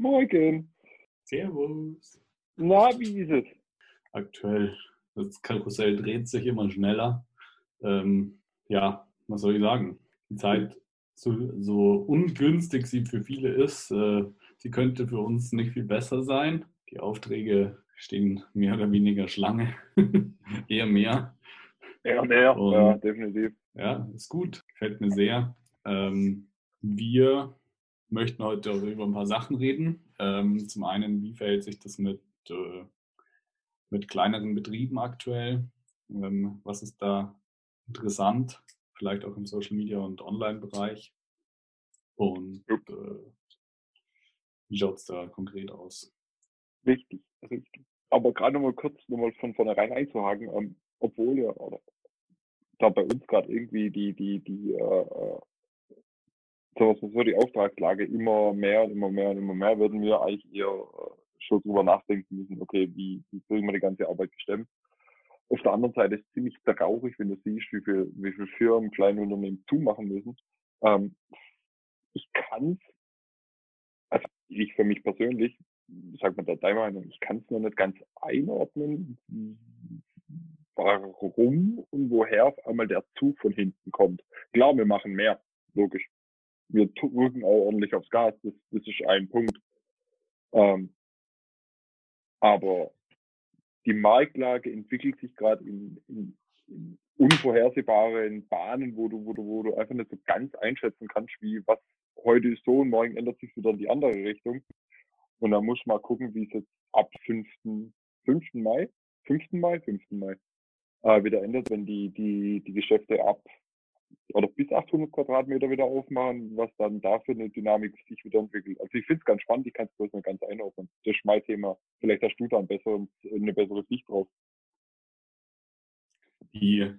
Morgen. Servus. Na, wie ist es? Aktuell, das Karussell dreht sich immer schneller. Ähm, ja, was soll ich sagen? Die Zeit, so, so ungünstig sie für viele ist, äh, sie könnte für uns nicht viel besser sein. Die Aufträge stehen mehr oder weniger Schlange, eher mehr. Ja, mehr, Und- ja, definitiv. Ja, ist gut, gefällt mir sehr. Ähm, wir möchten heute auch über ein paar Sachen reden. Ähm, zum einen, wie verhält sich das mit, äh, mit kleineren Betrieben aktuell? Ähm, was ist da interessant? Vielleicht auch im Social Media und Online-Bereich. Und äh, wie schaut es da konkret aus? Richtig, richtig. Aber gerade nochmal kurz nochmal von vornherein einzuhaken, ähm, obwohl ja, oder, da bei uns gerade irgendwie die, die, die, äh, äh, sagen wir so, die Auftragslage immer mehr und immer mehr und immer mehr, würden wir eigentlich eher äh, schon drüber nachdenken müssen, okay, wie, wie kriegen wir die ganze Arbeit gestemmt. Auf der anderen Seite ist es ziemlich traurig, wenn du siehst, wie viel, wie viel Firmen, kleine Unternehmen zumachen müssen. Ähm, ich kann also ich für mich persönlich, sag mal da deine Meinung, ich kann es noch nicht ganz einordnen, warum und woher auf einmal der Zug von hinten kommt. Klar, wir machen mehr, logisch. Wir drücken auch ordentlich aufs Gas, das, das ist ein Punkt. Ähm, aber die Marktlage entwickelt sich gerade in, in, in unvorhersehbaren Bahnen, wo du, wo du, wo du einfach nicht so ganz einschätzen kannst, wie was heute ist so und morgen ändert sich wieder in die andere Richtung. Und da muss man mal gucken, wie es jetzt ab 5. 5. Mai, 5. Mai, 5. Mai äh, wieder ändert, wenn die, die, die Geschäfte ab oder bis 800 Quadratmeter wieder aufmachen, was dann da für eine Dynamik sich wieder entwickelt. Also ich finde es ganz spannend, ich kann es bloß nicht ganz einordnen. Das ist mein Thema. Vielleicht hast du da ein besseres, eine bessere Sicht drauf. Die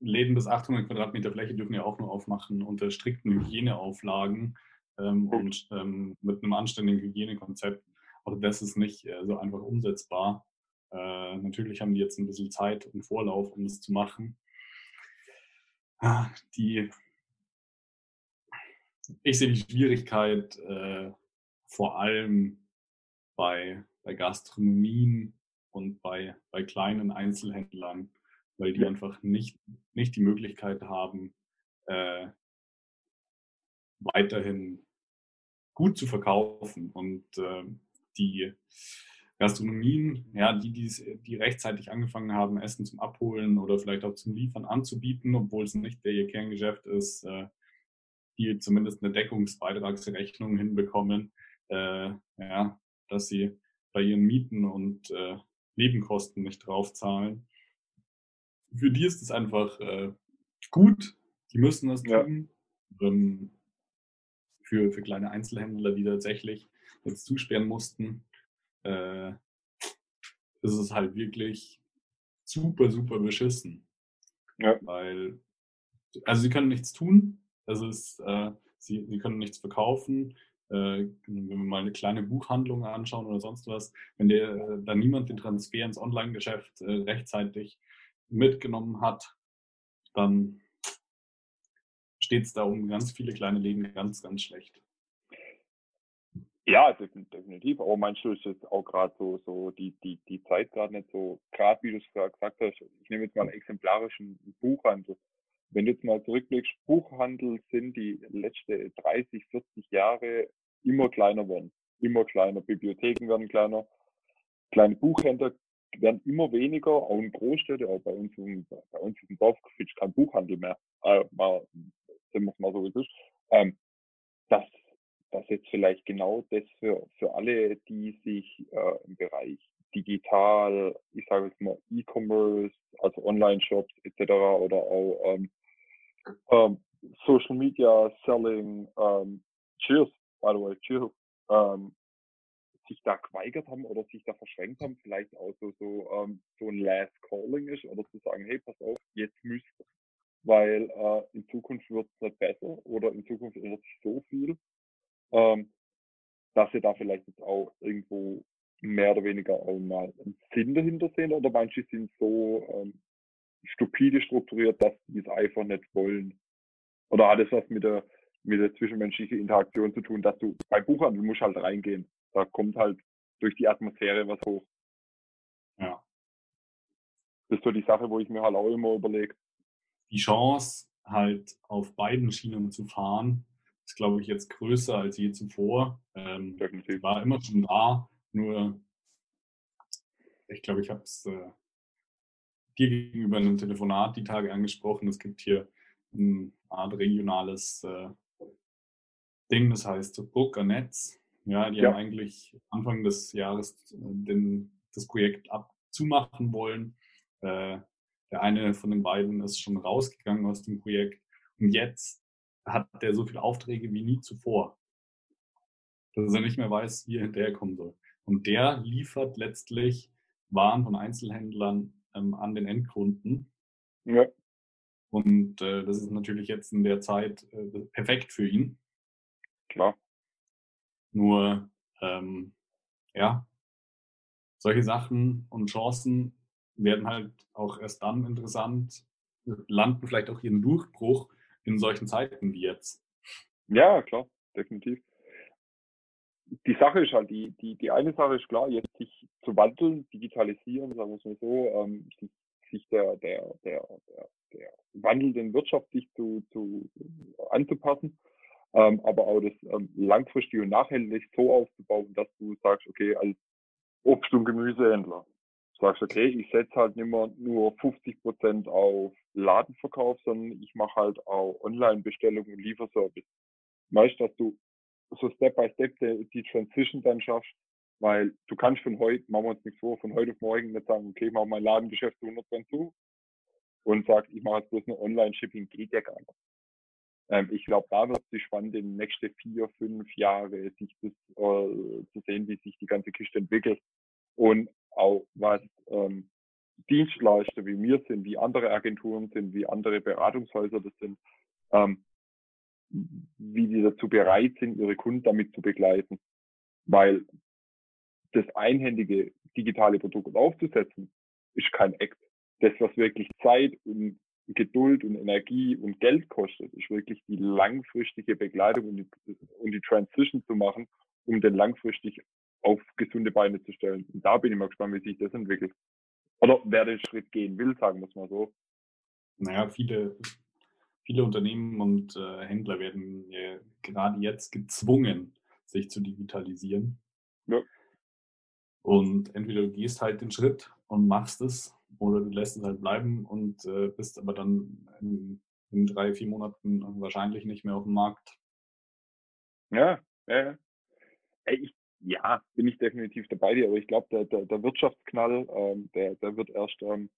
Läden bis 800 Quadratmeter Fläche dürfen ja auch nur aufmachen unter strikten Hygieneauflagen ähm, und ähm, mit einem anständigen Hygienekonzept. Auch das ist nicht äh, so einfach umsetzbar. Äh, natürlich haben die jetzt ein bisschen Zeit und Vorlauf, um das zu machen. Ah, Die, ich sehe die Schwierigkeit äh, vor allem bei, bei Gastronomien und bei, bei kleinen Einzelhändlern, weil die einfach nicht, nicht die Möglichkeit haben, äh, weiterhin gut zu verkaufen. Und äh, die Gastronomien, ja, die, die's- die rechtzeitig angefangen haben, Essen zum Abholen oder vielleicht auch zum Liefern anzubieten, obwohl es nicht der ihr Kerngeschäft ist, äh, die zumindest eine Deckungsbeitragsrechnung hinbekommen, äh, ja, dass sie bei ihren Mieten und äh, Nebenkosten nicht draufzahlen. Für die ist es einfach äh, gut, die müssen das Ja. tun. Ähm, für, für kleine Einzelhändler, die tatsächlich jetzt zusperren mussten, äh, ist es halt wirklich super, super beschissen. Ja. Weil, also sie können nichts tun, also es, äh, sie, sie können nichts verkaufen. Äh, wenn wir mal eine kleine Buchhandlung anschauen oder sonst was, wenn der, äh, da niemand den Transfer ins Online-Geschäft äh, rechtzeitig mitgenommen hat, dann steht es da um ganz viele kleine Läden ganz, ganz schlecht. Ja, defin- definitiv. Aber du, ist jetzt auch gerade so, so die, die, die Zeit gerade nicht so, gerade wie du es gerade gesagt hast, ich nehme jetzt mal einen exemplarischen Buchhandel. Wenn du jetzt mal zurückblickst, Buchhandel sind die letzten 30, 40 Jahre immer kleiner worden. Immer kleiner. Bibliotheken werden kleiner. Kleine Buchhändler werden immer weniger, auch in Großstädten, auch bei uns, im, bei uns im Dorf gibt es kein Buchhandel mehr. Äh, mal, sagen wir es mal so, wie es ist. Ähm, das dass jetzt vielleicht genau das für, für alle, die sich äh, im Bereich digital, ich sage jetzt mal E-Commerce, also Online-Shops etc. oder auch ähm, ähm, Social Media Selling, ähm, Cheers, by the way, Cheers, ähm, sich da geweigert haben oder sich da verschränkt haben, vielleicht auch so, so, ähm, so ein Last Calling ist oder zu sagen, hey, pass auf, jetzt müsst weil äh, in Zukunft wird es nicht besser oder in Zukunft ändert sich so viel, ähm, dass sie da vielleicht jetzt auch irgendwo mehr oder weniger auch mal einen Sinn dahinter sehen oder manche sind so ähm, stupide strukturiert, dass die es einfach nicht wollen. Oder hat es was mit der mit der zwischenmenschlichen Interaktion zu tun, dass du bei Buchhandel musst halt reingehen. Da kommt halt durch die Atmosphäre was hoch. Ja. Das ist so die Sache, wo ich mir halt auch immer überlege. Die Chance, halt auf beiden Schienen zu fahren, ist, glaube ich, jetzt größer als je zuvor. Ähm, Definitiv. war immer schon da, nur ich glaube, ich habe es äh, dir gegenüber in einem Telefonat die Tage angesprochen. Es gibt hier eine Art regionales äh, Ding, das heißt Burger Netz. Ja, die Ja. haben eigentlich Anfang des Jahres äh, den, das Projekt abzumachen wollen. Äh, der eine von den beiden ist schon rausgegangen aus dem Projekt und jetzt hat der so viele Aufträge wie nie zuvor, dass er nicht mehr weiß, wie er hinterherkommen soll. Und der liefert letztlich Waren von Einzelhändlern ähm, an den Endkunden. Ja, Und äh, das ist natürlich jetzt in der Zeit äh, perfekt für ihn. klar. Nur, ähm, ja, solche Sachen und Chancen werden halt auch erst dann interessant, landen vielleicht auch ihren Durchbruch in solchen Zeiten wie jetzt. Ja, klar, definitiv. Die Sache ist halt, die, die, die eine Sache ist klar, jetzt sich zu wandeln, digitalisieren, sagen wir es mal so, ähm, sich, sich der, der, der, der, der wandelnden Wirtschaft sich zu, zu anzupassen, ähm, aber auch das ähm, langfristig und nachhaltig so aufzubauen, dass du sagst, okay, als Obst- und Gemüsehändler, sagst, okay, ich setze halt nicht mehr nur 50 Prozent auf Ladenverkauf, sondern ich mache halt auch Online-Bestellung und Lieferservice. Weißt, dass du so Step by Step die, die Transition dann schaffst, weil du kannst von heute, machen wir uns nichts vor, von heute auf morgen nicht sagen, okay, ich mache mein Ladengeschäft zu 100% zu und sag, ich mache jetzt bloß nur Online-Shipping, geht ja gar nicht. Ähm, ich glaube, da wird es spannend, in den nächsten vier, fünf Jahre sich das äh, zu sehen, wie sich die ganze Kiste entwickelt und auch was ähm, Dienstleister wie wir sind, wie andere Agenturen sind, wie andere Beratungshäuser das sind, ähm, wie die dazu bereit sind, ihre Kunden damit zu begleiten. Weil das einhändige digitale Produkt aufzusetzen, ist kein Act. Das, was wirklich Zeit und Geduld und Energie und Geld kostet, ist wirklich die langfristige Begleitung und die, und die Transition zu machen, um den langfristig auf gesunde Beine zu stellen. Und da bin ich mal gespannt, wie sich das entwickelt. Oder wer den Schritt gehen will, sagen wir es mal so. Naja, viele, viele Unternehmen und äh, Händler werden ja gerade jetzt gezwungen, sich zu digitalisieren. Ja. Und entweder du gehst halt den Schritt und machst es oder du lässt es halt bleiben und äh, bist aber dann in, in drei, vier Monaten wahrscheinlich nicht mehr auf dem Markt. Ja, ja, ja. Ey, ich, ja, bin ich definitiv dabei dir, aber ich glaube, der, der, der Wirtschaftsknall, ähm, der, der wird erst ähm,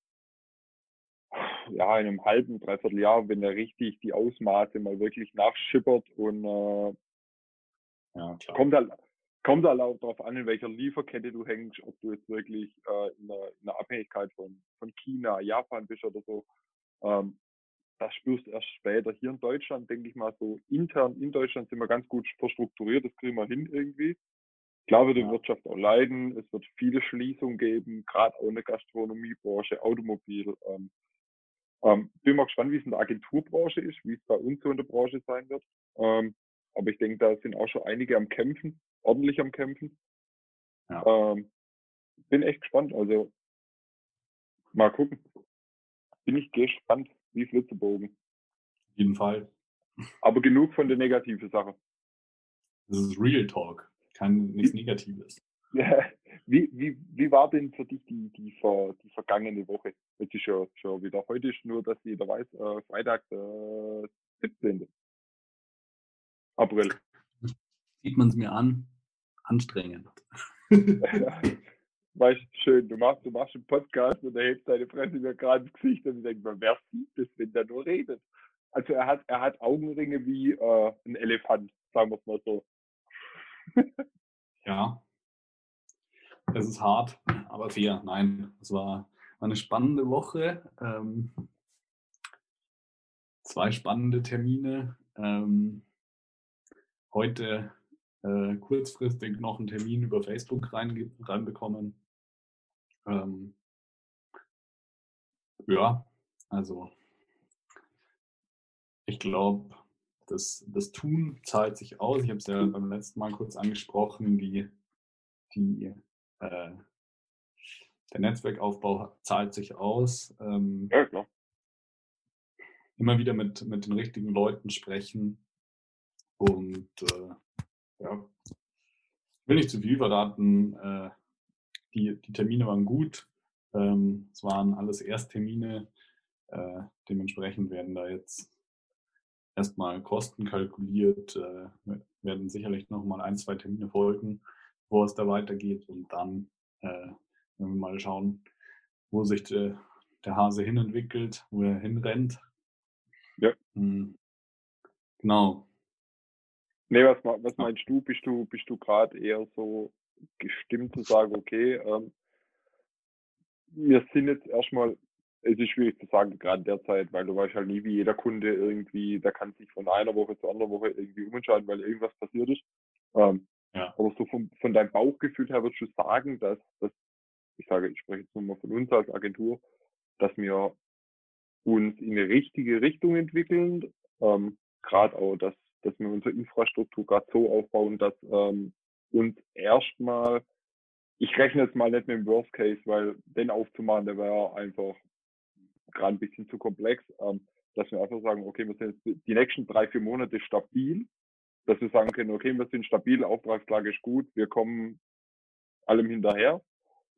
ja, in einem halben, dreiviertel Jahr, wenn der richtig die Ausmaße mal wirklich nachschippert und äh, Ja, klar. kommt halt, kommt halt auch darauf an, in welcher Lieferkette du hängst, ob du jetzt wirklich äh, in, der, in der Abhängigkeit von, von China, Japan bist oder so. Ähm, das spürst du erst später. Hier in Deutschland, denke ich mal, so intern in Deutschland sind wir ganz gut verstrukturiert, das kriegen wir hin irgendwie. Klar wird die. Wirtschaft auch leiden, es wird viele Schließungen geben, gerade auch in der Gastronomiebranche, Automobil. Ähm, ähm, bin mal gespannt, wie es in der Agenturbranche ist, wie es bei uns so in der Branche sein wird. Ähm, aber ich denke, da sind auch schon einige am Kämpfen, ordentlich am Kämpfen. Ja. Ähm, bin echt gespannt. Also mal gucken. Bin ich gespannt, wie es wird zu bogen. Auf jeden Fall. Aber genug von der negativen Sache. Das ist Real Talk, kein nichts Negatives. wie, wie, wie war denn für dich die, die, ver, die vergangene Woche? Jetzt ist ja schon wieder, heute ist nur, dass jeder weiß, äh, Freitag, der 17. April. Sieht man es mir an, anstrengend. weißt du, schön, du machst, du machst einen Podcast und er hebt seine Fresse mir gerade ins Gesicht und ich denke mir, wer sieht das, wenn der nur redet? Also er hat, er hat Augenringe wie äh, ein Elefant, sagen wir es mal so. Ja. Es ist hart, aber fair. Nein, es war, eine spannende Woche. Ähm, zwei spannende Termine. Ähm, heute äh, kurzfristig noch einen Termin über Facebook rein, reinbekommen. Ähm, ja, also ich glaube, das, das Tun zahlt sich aus. Ich habe es ja beim letzten Mal kurz angesprochen, die, die, äh, der Netzwerkaufbau zahlt sich aus. Ähm, Ja, klar. immer wieder mit, mit den richtigen Leuten sprechen. Und äh, ja, ich will nicht zu viel verraten. Äh, die, die Termine waren gut. Ähm, es waren alles Ersttermine. Äh, dementsprechend werden da jetzt erstmal Kosten kalkuliert, äh, werden sicherlich noch mal ein, zwei Termine folgen, wo es da weitergeht. Und dann äh, werden wir mal schauen, wo sich der, der Hase hinentwickelt, wo er hinrennt. Ja. Hm. Genau. Nee, was, was meinst du? Bist du, bist du gerade eher so gestimmt zu sagen, okay, ähm, wir sind jetzt erstmal, es ist schwierig zu sagen, gerade derzeit, weil du weißt halt nie, wie jeder Kunde irgendwie, der kann sich von einer Woche zur anderen Woche irgendwie umentscheiden, weil irgendwas passiert ist. Ähm, Ja. Aber so von, von deinem Bauchgefühl her würdest du sagen, dass, dass, ich sage, ich spreche jetzt nur mal von uns als Agentur, dass wir uns in eine richtige Richtung entwickeln, ähm, gerade auch, dass, dass wir unsere Infrastruktur gerade so aufbauen, dass ähm, uns erstmal, ich rechne jetzt mal nicht mit dem Worst Case, weil den aufzumachen, der wäre einfach gerade ein bisschen zu komplex, ähm, dass wir einfach sagen, okay, wir sind jetzt die nächsten drei, vier Monate stabil, dass wir sagen können, okay, wir sind stabil, Auftragslage ist gut, wir kommen allem hinterher.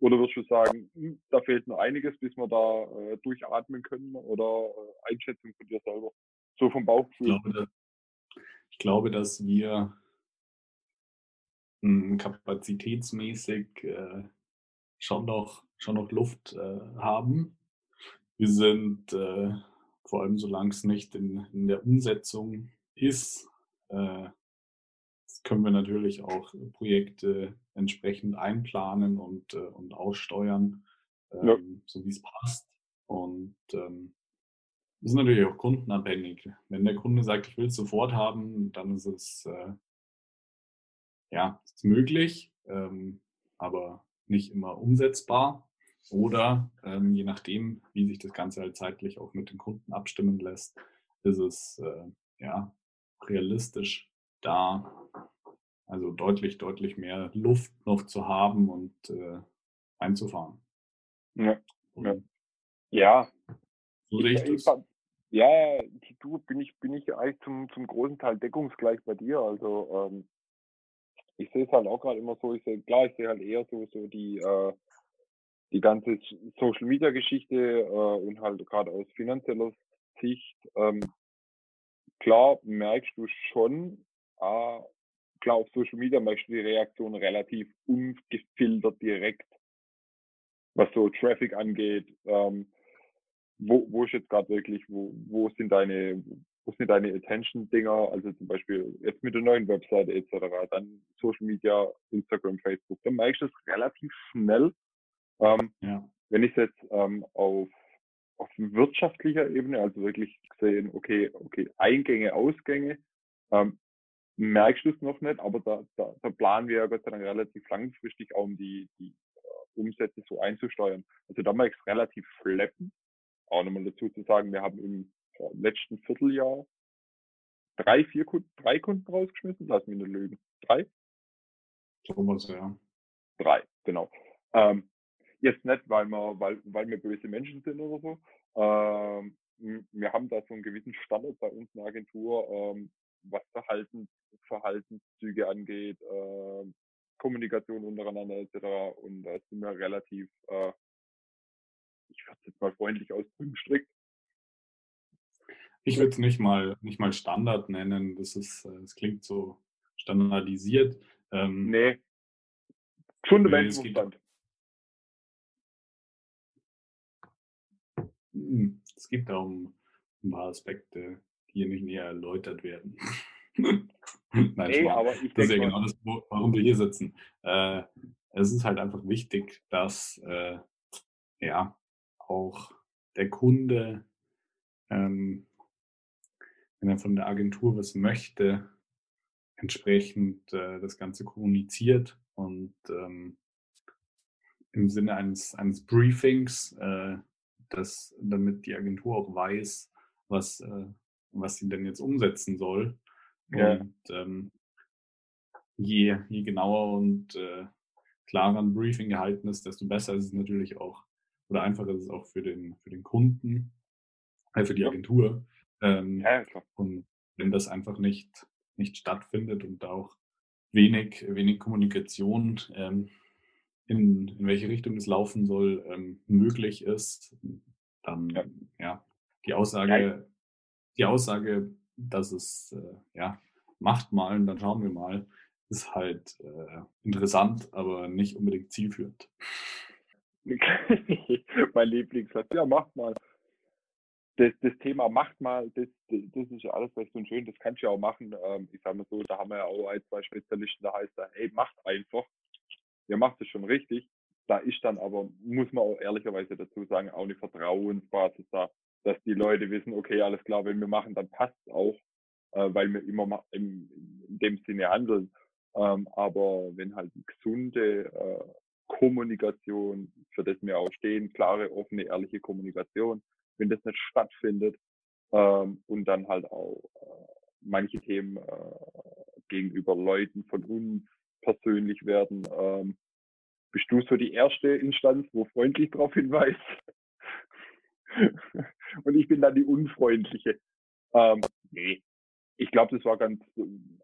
Oder würdest du sagen, hm, da fehlt noch einiges, bis wir da äh, durchatmen können oder äh, Einschätzung von dir selber? So vom Ich Bauchgefühl. glaube, dass, ich glaube, dass wir mh, kapazitätsmäßig äh, schon noch, schon noch Luft äh, haben. Wir sind, äh, vor allem solange es nicht in, in der Umsetzung ist, äh, können wir natürlich auch Projekte entsprechend einplanen und, äh, und aussteuern, ähm, Ja. so wie es passt. Und ähm, ist natürlich auch kundenabhängig. Wenn der Kunde sagt, ich will es sofort haben, dann ist es äh, ja ist möglich, ähm, aber nicht immer umsetzbar. Oder ähm, je nachdem, wie sich das Ganze halt zeitlich auch mit den Kunden abstimmen lässt, ist es äh, ja realistisch da also deutlich, deutlich mehr Luft noch zu haben und äh, einzufahren. Ja, ja. ja So sehe ich ich, das. ja, du bin ich, bin ich eigentlich zum, zum großen Teil deckungsgleich bei dir. Also ähm, ich sehe es halt auch gerade immer so, ich sehe, klar, ich sehe halt eher so, so die, äh, die ganze Social Media Geschichte äh, und halt gerade aus finanzieller Sicht, ähm, klar merkst du schon, äh, klar auf Social Media merkst du die Reaktion relativ ungefiltert direkt, was so Traffic angeht. Ähm, wo, wo ist jetzt gerade wirklich, wo, wo sind deine, wo sind deine Attention-Dinger, also zum Beispiel jetzt mit der neuen Webseite etc., dann Social Media, Instagram, Facebook, dann merkst du es relativ schnell. Ähm, Ja. wenn ich es jetzt ähm, auf, auf wirtschaftlicher Ebene, also wirklich gesehen, okay, okay, Eingänge, Ausgänge, ähm, merkst du es noch nicht, aber da, da, da planen wir ja Gott sei Dank relativ langfristig auch, um die, die äh, Umsätze so einzusteuern. Also da merkst du relativ schleppend. Auch nochmal dazu zu sagen, wir haben im äh, letzten Vierteljahr drei, vier Kunden, drei Kunden rausgeschmissen, lass mich nicht lügen. Drei? Sowas, ja. Drei, genau. Ähm, jetzt nicht, weil wir, weil, weil wir böse Menschen sind oder so. Ähm, wir haben da so einen gewissen Standard bei uns in der Agentur, ähm, was Verhalten, Verhaltenszüge angeht, ähm, Kommunikation untereinander etc. Und da sind wir relativ, äh, ich würde es jetzt mal freundlich ausdrücken, strikt. Ich würde es nicht mal, nicht mal Standard nennen. Das ist, äh, es klingt so standardisiert. Ähm, Nee. Geht- Menschenverstand. Hm, Es gibt da um ein paar Aspekte, die hier nicht näher erläutert werden. Nein, Nee, aber ich Das ist ja genau das, warum wir hier sitzen. Äh, es ist halt einfach wichtig, dass äh, ja auch der Kunde, ähm, wenn er von der Agentur was möchte, entsprechend äh, das Ganze kommuniziert und ähm, im Sinne eines, eines Briefings, äh, dass, damit die Agentur auch weiß, was, äh, was sie denn jetzt umsetzen soll. Ja. Und ähm, je, je genauer und äh, klarer ein Briefing gehalten ist, desto besser ist es natürlich auch, oder einfacher ist es auch für den, für den Kunden, äh, für die Agentur. Ähm, Ja, klar. und wenn das einfach nicht, nicht stattfindet und auch wenig, wenig Kommunikation, ähm, in, in welche Richtung es laufen soll, ähm, möglich ist, dann Ja. ja, die Aussage, die Aussage, dass es äh, ja macht mal und dann schauen wir mal, ist halt äh, interessant, aber nicht unbedingt zielführend. mein Lieblingssatz. Ja, macht mal. Das, das Thema macht mal, das, das ist ja alles recht und schön, das kannst du ja auch machen. Ähm, ich sag mal so, da haben wir ja auch ein, zwei Spezialisten, da heißt er, hey, macht einfach. Ihr macht es schon richtig. Da ist dann aber, muss man auch ehrlicherweise dazu sagen, auch eine Vertrauensbasis da, dass die Leute wissen, okay, alles klar, wenn wir machen, dann passt es auch, äh, weil wir immer im, in dem Sinne handeln. Ähm, aber wenn halt gesunde äh, Kommunikation, für das wir auch stehen, klare, offene, ehrliche Kommunikation, wenn das nicht stattfindet ähm, und dann halt auch äh, manche Themen äh, gegenüber Leuten von uns persönlich werden, ähm, bist du so die erste Instanz, wo freundlich darauf hinweist. und ich bin dann die unfreundliche. Ähm, nee, ich glaube, das war ganz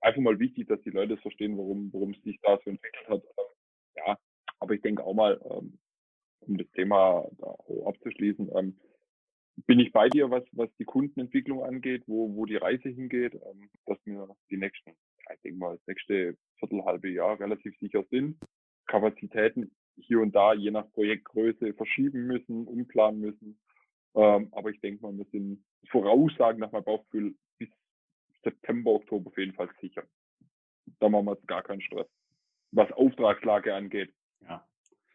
einfach mal wichtig, dass die Leute verstehen, warum, warum es sich da so entwickelt hat. Ähm, ja, aber ich denke auch mal, ähm, um das Thema da abzuschließen, ähm, bin ich bei dir, was, was die Kundenentwicklung angeht, wo, wo die Reise hingeht, ähm, dass wir die nächsten, ich denke mal, das nächste Viertelhalbe Jahr relativ sicher sind. Kapazitäten hier und da, je nach Projektgröße, verschieben müssen, umplanen müssen. Ähm, aber ich denke mal, wir sind Voraussagen nach meinem Bauchgefühl bis September, Oktober auf jeden Fall sicher. Da machen wir jetzt gar keinen Stress. Was Auftragslage angeht. Ja.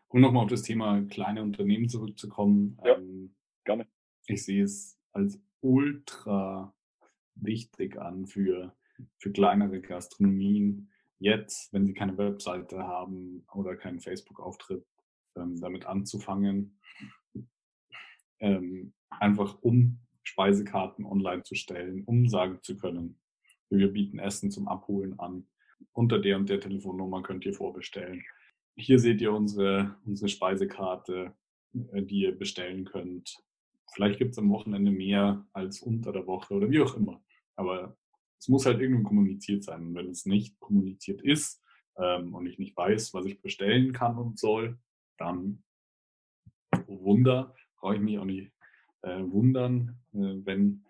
Um nochmal auf das Thema kleine Unternehmen zurückzukommen. Ja. Ähm, Gerne. ich sehe es als ultra wichtig an für, für kleinere Gastronomien, jetzt, wenn sie keine Webseite haben oder keinen Facebook-Auftritt, ähm, damit anzufangen, ähm, einfach um Speisekarten online zu stellen, um sagen zu können, wir bieten Essen zum Abholen an. Unter der und der Telefonnummer könnt ihr vorbestellen. Hier seht ihr unsere, unsere Speisekarte, äh, die ihr bestellen könnt. Vielleicht gibt es am Wochenende mehr als unter der Woche oder wie auch immer. Aber es muss halt irgendwo kommuniziert sein. Und wenn es nicht kommuniziert ist ähm, und ich nicht weiß, was ich bestellen kann und soll, dann oh Wunder, brauche ich mich auch nicht äh, wundern, äh, wenn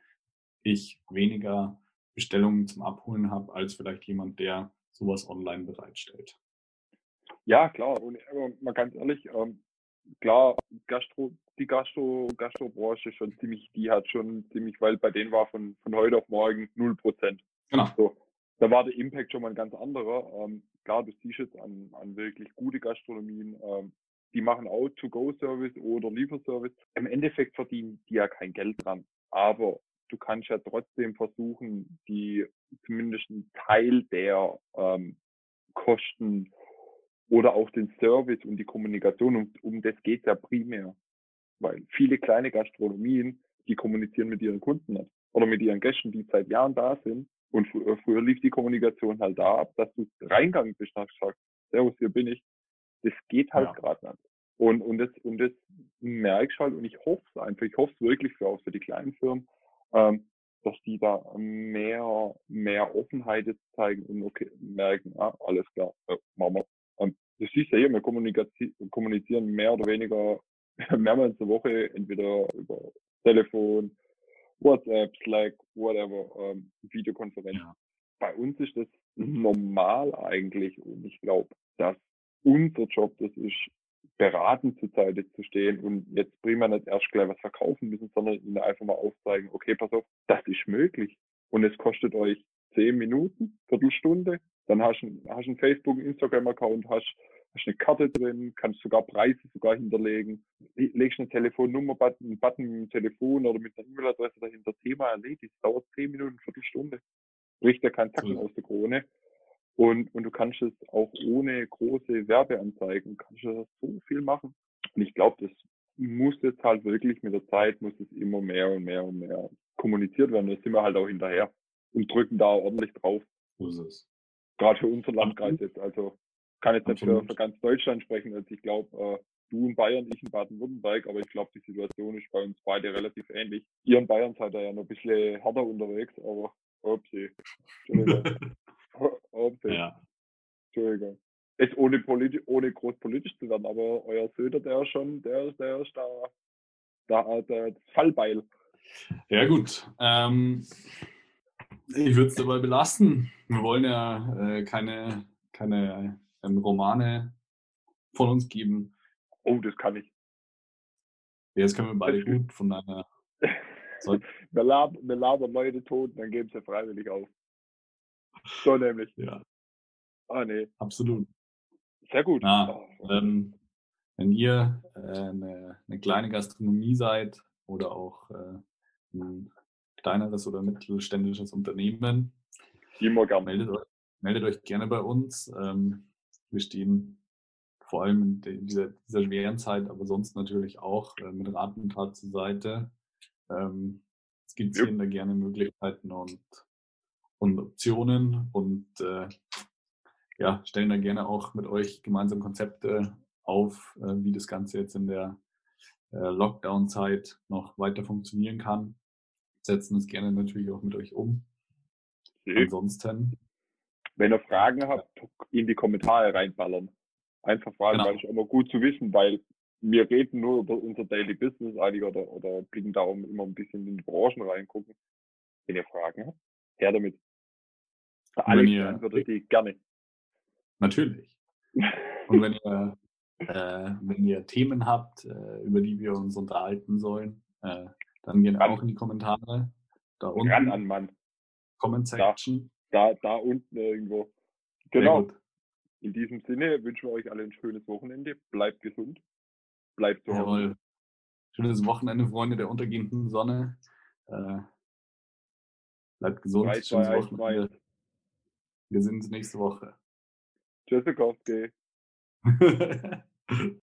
ich weniger Bestellungen zum Abholen habe, als vielleicht jemand, der sowas online bereitstellt. Ja, klar. Und aber mal ganz ehrlich, ähm, klar, Gastro, die Gastro, Gastrobranche schon ziemlich, die hat schon ziemlich, weil bei denen war von, von heute auf morgen null Prozent. Genau. So, da war der Impact schon mal ein ganz anderer. Ähm, klar, du siehst jetzt an, an wirklich gute Gastronomien, ähm, die machen auch To-Go-Service oder Lieferservice. Im Endeffekt verdienen die ja kein Geld dran. Aber du kannst ja trotzdem versuchen, die zumindest einen Teil der ähm, Kosten oder auch den Service und die Kommunikation, um, um das geht's ja primär. Weil viele kleine Gastronomien, die kommunizieren mit ihren Kunden nicht. Oder mit ihren Gästen, die seit Jahren da sind. Und fr früher lief die Kommunikation halt da ab, dass du reingegangen bist und gesagt, Servus, hier bin ich. Das geht halt Ja. gerade nicht. Und, und das, und das merke ich halt und ich hoffe es einfach, ich hoffe es wirklich für, auch für die kleinen Firmen, ähm, dass die da mehr, mehr Offenheit jetzt zeigen und okay, merken, ah, alles klar, äh, machen wir. Du siehst ja hier, wir kommunizieren, kommunizieren mehr oder weniger mehrmals in der Woche, entweder über Telefon, WhatsApp, Slack, whatever, ähm, Videokonferenz. Ja. Bei uns ist das normal eigentlich und ich glaube, dass unser Job das ist, beratend zur Seite zu stehen und jetzt prima nicht erst gleich was verkaufen müssen, sondern ihnen einfach mal aufzeigen, okay, pass auf, das ist möglich. Und es kostet euch zehn Minuten, Viertelstunde, dann hast du einen, hast einen Facebook, einen Instagram-Account, hast, hast eine Karte drin, kannst sogar Preise sogar hinterlegen, le- legst eine Telefonnummer-Button, einen Button mit dem Telefon oder mit einer E-Mail-Adresse dahinter, Thema erledigt, dauert zehn Minuten, Viertelstunde. Bricht ja kein Zacken So. aus der Krone. Und, und du kannst es auch ohne große Werbeanzeigen, kannst du so viel machen. Und ich glaube, das muss jetzt halt wirklich mit der Zeit, muss es immer mehr und mehr und mehr kommuniziert werden. Da sind wir halt auch hinterher und drücken da ordentlich drauf. So ist es. Gerade für unseren Landkreis jetzt. Also kann jetzt nicht für, für ganz Deutschland sprechen. Also ich glaube, äh, du in Bayern, ich in Baden-Württemberg, aber ich glaube, die Situation ist bei uns beide relativ ähnlich. Ihr in Bayern seid ja noch ein bisschen härter unterwegs, aber upsie. Entschuldigung. upsie. Ja. Entschuldigung. Ist ohne, politi ohne groß politisch zu werden, aber euer Söder, der ist schon, der, der ist da, da der, das Fallbeil. Ja, gut. Ähm, ich würde es dabei belassen. Wir wollen ja äh, keine, keine ähm, Romane von uns geben. Oh, das kann ich. Ja, das können wir beide gut von einer. wir, labern, wir labern Leute tot, dann geben sie freiwillig auf. So nämlich. Ja. Ah, nee. Absolut. Sehr gut. Na, oh. ähm, wenn ihr äh, eine, eine, kleine Gastronomie seid oder auch äh, ein kleineres oder mittelständisches Unternehmen, Immer gern. Meldet, euch, meldet euch gerne bei uns. Ähm, wir stehen vor allem in dieser, dieser, schweren Zeit, aber sonst natürlich auch äh, mit Rat und Tat zur Seite. Ähm, skizzieren ja. da gerne Möglichkeiten und, und Optionen und äh, ja, stellen da gerne auch mit euch gemeinsam Konzepte auf, äh, wie das Ganze jetzt in der Lockdown-Zeit noch weiter funktionieren kann. Setzen es gerne natürlich auch mit euch um. Okay. Ansonsten. Wenn ihr Fragen habt, in die Kommentare reinballern. Einfach fragen, genau. weil es immer gut zu wissen, weil wir reden nur über unser Daily Business eigentlich oder, oder blicken darum immer ein bisschen in die Branchen reingucken. Wenn ihr Fragen habt, her damit. Alex beantwortet die gerne. Natürlich. Und wenn ihr, äh, wenn ihr Themen habt, äh, über die wir uns unterhalten sollen, äh, dann gerne auch in die Kommentare. Da unten. Ran an Mann. Comment Section. Da, da, da unten irgendwo. Genau. In diesem Sinne wünschen wir euch alle ein schönes Wochenende. Bleibt gesund. Bleibt zu Hause. Schönes Wochenende, Freunde der untergehenden Sonne. Äh, bleibt gesund. 3, 2, Schönes 1, Wochenende. 2. Wir sehen uns nächste Woche. Tschüssikowski.